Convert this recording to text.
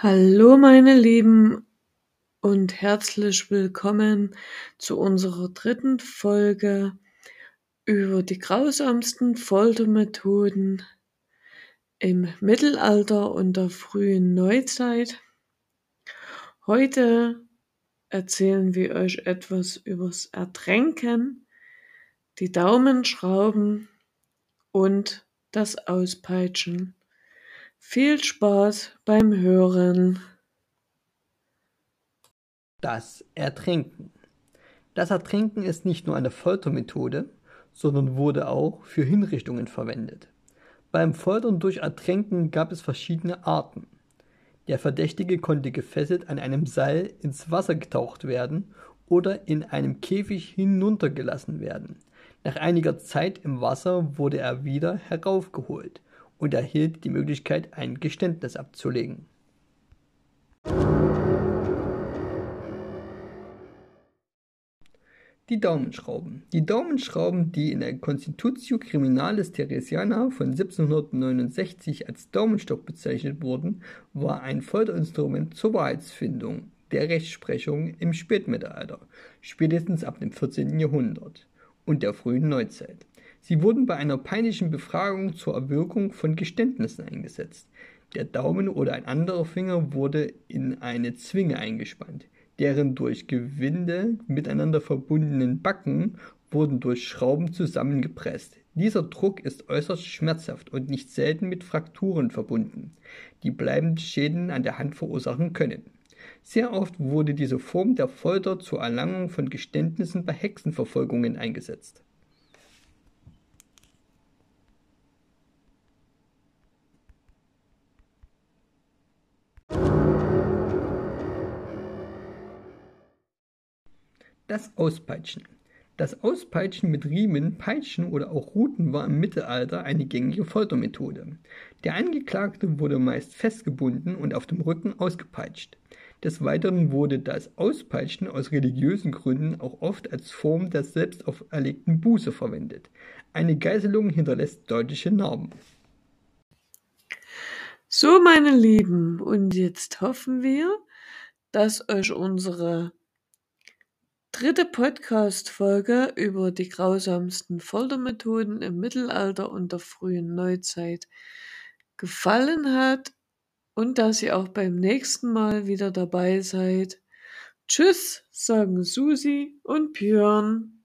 Hallo meine Lieben und herzlich willkommen zu unserer dritten Folge über die grausamsten Foltermethoden im Mittelalter und der frühen Neuzeit. Heute erzählen wir euch etwas übers Ertränken, die Daumenschrauben und das Auspeitschen. Viel Spaß beim Hören. Das Ertränken. Das Ertränken ist nicht nur eine Foltermethode, sondern wurde auch für Hinrichtungen verwendet. Beim Foltern durch Ertränken gab es verschiedene Arten. Der Verdächtige konnte gefesselt an einem Seil ins Wasser getaucht werden oder in einem Käfig hinuntergelassen werden. Nach einiger Zeit im Wasser wurde er wieder heraufgeholt und erhielt die Möglichkeit, ein Geständnis abzulegen. Die Daumenschrauben. Die Daumenschrauben, die in der Constitutio Criminalis Theresiana von 1769 als Daumenstock bezeichnet wurden, war ein Folterinstrument zur Wahrheitsfindung der Rechtsprechung im Spätmittelalter, spätestens ab dem 14. Jahrhundert und der frühen Neuzeit. Sie wurden bei einer peinlichen Befragung zur Erwirkung von Geständnissen eingesetzt. Der Daumen oder ein anderer Finger wurde in eine Zwinge eingespannt. Deren durch Gewinde miteinander verbundenen Backen wurden durch Schrauben zusammengepresst. Dieser Druck ist äußerst schmerzhaft und nicht selten mit Frakturen verbunden, die bleibende Schäden an der Hand verursachen können. Sehr oft wurde diese Form der Folter zur Erlangung von Geständnissen bei Hexenverfolgungen eingesetzt. Das Auspeitschen. Das Auspeitschen mit Riemen, Peitschen oder auch Ruten war im Mittelalter eine gängige Foltermethode. Der Angeklagte wurde meist festgebunden und auf dem Rücken ausgepeitscht. Des Weiteren wurde das Auspeitschen aus religiösen Gründen auch oft als Form der selbst auferlegten Buße verwendet. Eine Geißelung hinterlässt deutliche Narben. So, meine Lieben, und jetzt hoffen wir, dass euch unsere dritte Podcast-Folge über die grausamsten Foltermethoden im Mittelalter und der frühen Neuzeit gefallen hat und dass ihr auch beim nächsten Mal wieder dabei seid. Tschüss, sagen Susi und Björn.